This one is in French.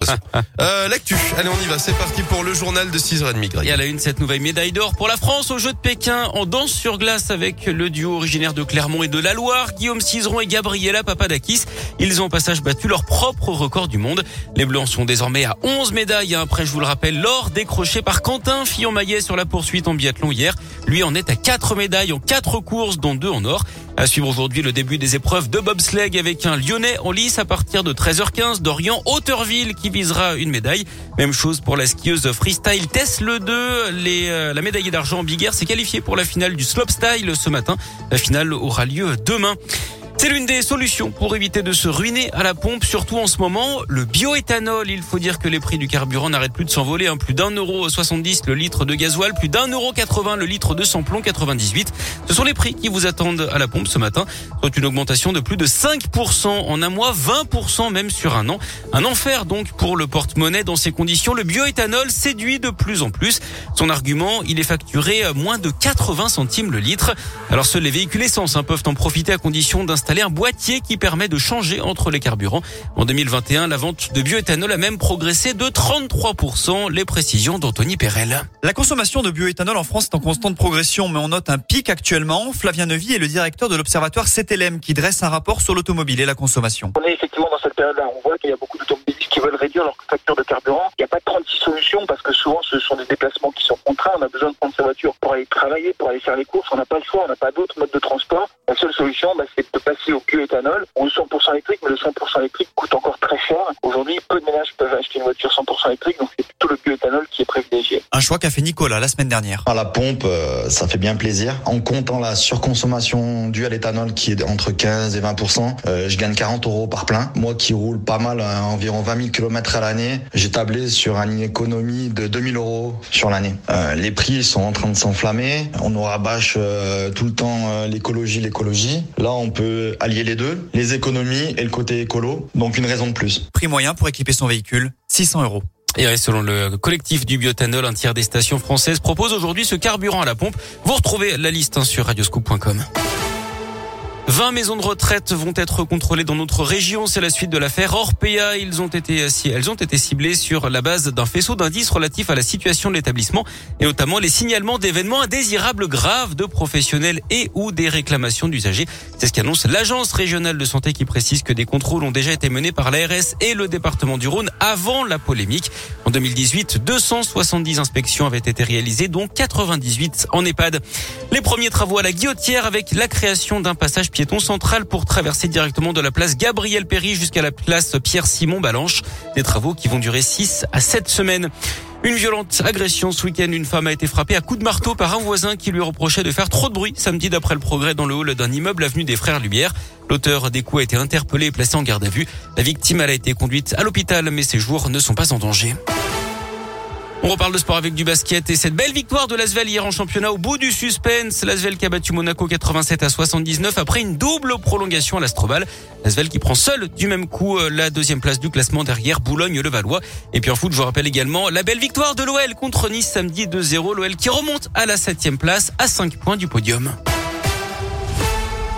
euh, L'actu, allez on y va, c'est parti pour le journal de 6h30 Greg. Et à la une, cette nouvelle médaille d'or pour la France au Jeux de Pékin en danse sur glace avec le duo originaire de Clermont et de la Loire, Guillaume Cizeron et Gabriela Papadakis. Ils ont au passage battu leur propre record du monde. Les Blancs sont désormais à 11 médailles. Après, je vous le rappelle, l'or décroché par Quentin Fillon-Maillet sur la poursuite en biathlon hier. Lui en est à 4 médailles en 4 courses, dont 2 en or. À suivre aujourd'hui le début des épreuves de bobsleigh avec un Lyonnais en lice à partir de 13h15 d'Orient Hauteurville qui visera une médaille. Même chose pour la skieuse freestyle Tesla 2. Les, euh, la médaillée d'argent en Big Air s'est qualifiée pour la finale du slopestyle ce matin. La finale aura lieu demain. C'est l'une des solutions pour éviter de se ruiner à la pompe, surtout en ce moment, le bioéthanol. Il faut dire que les prix du carburant n'arrêtent plus de s'envoler. Hein. Plus d'un euro 70 le litre de gasoil, plus d'un euro 80 le litre de samplon 98. Ce sont les prix qui vous attendent à la pompe ce matin, soit une augmentation de plus de 5% en un mois, 20% même sur un an. Un enfer donc pour le porte-monnaie dans ces conditions. Le bioéthanol séduit de plus en plus. Son argument, il est facturé moins de 80 centimes le litre. Alors seuls les véhicules essence hein, peuvent en profiter à condition d'installer un boîtier qui permet de changer entre les carburants. En 2021, la vente de bioéthanol a même progressé de 33%. Les précisions d'Anthony Perel. La consommation de bioéthanol en France est en constante progression, mais on note un pic actuellement. Flavien Nevy est le directeur de l'observatoire CTLM qui dresse un rapport sur l'automobile et la consommation. On est effectivement dans cette période-là. On voit qu'il y a beaucoup d'automobilistes qui veulent réduire leur facture de carburant. Il n'y a pas 36 solutions parce que souvent ce sont des déplacements qui sont contraints. On a besoin de prendre sa voiture pour aller travailler, pour aller faire les courses. On n'a pas le choix, on n'a pas d'autres modes de transport. La seule solution, bah, c'est de passer au bioéthanol. On est 100% électrique, mais le 100% électrique coûte encore très cher. Aujourd'hui, peu de ménages peuvent acheter une voiture 100% électrique, donc c'est plutôt le bioéthanol qui est privilégié. Un choix qu'a fait Nicolas la semaine dernière. À la pompe, euh, ça fait bien plaisir. En comptant la surconsommation due à l'éthanol qui est entre 15 et 20%, euh, je gagne 40 euros par plein. Moi qui roule pas mal, euh, environ 20 000 km à l'année, j'ai tablé sur une économie de 2000 euros sur l'année. les prix sont en train de s'enflammer. On nous rabâche tout le temps l'écologie, l'écologie. Là, on peut allier les deux, les économies et le côté écolo. Donc une raison de plus. Prix moyen pour équiper son véhicule, 600 euros. Et selon le collectif du biotanol, un tiers des stations françaises propose aujourd'hui ce carburant à la pompe. Vous retrouvez la liste hein, sur radioscoop.com. 20 maisons de retraite vont être contrôlées dans notre région. C'est la suite de l'affaire Orpea. Ont été, elles ont été ciblées sur la base d'un faisceau d'indices relatifs à la situation de l'établissement et notamment les signalements d'événements indésirables graves de professionnels et ou des réclamations d'usagers. C'est ce qu'annonce l'agence régionale de santé qui précise que des contrôles ont déjà été menés par l'ARS et le département du Rhône avant la polémique. En 2018, 270 inspections avaient été réalisées, dont 98 en EHPAD. Les premiers travaux à la guillotière avec la création d'un passage piéton central pour traverser directement de la place Gabriel Péry jusqu'à la place Pierre-Simon Balanche. Des travaux qui vont durer 6 à 7 semaines. Une violente agression ce week-end. Une femme a été frappée à coups de marteau par un voisin qui lui reprochait de faire trop de bruit samedi d'après le progrès dans le hall d'un immeuble avenue des Frères Lumière. L'auteur des coups a été interpellé et placé en garde à vue. La victime elle a été conduite à l'hôpital mais ses jours ne sont pas en danger. On reparle de sport avec du basket et cette belle victoire de l'Asvel hier en championnat au bout du suspense. L'Asvel qui a battu Monaco 87 à 79 après une double prolongation à l'Astrobal. L'Asvel qui prend seul du même coup euh, la deuxième place du classement derrière Boulogne-le-Valois. Et puis en foot, je vous rappelle également la belle victoire de l'OL contre Nice samedi 2-0. L'OL qui remonte à la septième place à 5 points du podium.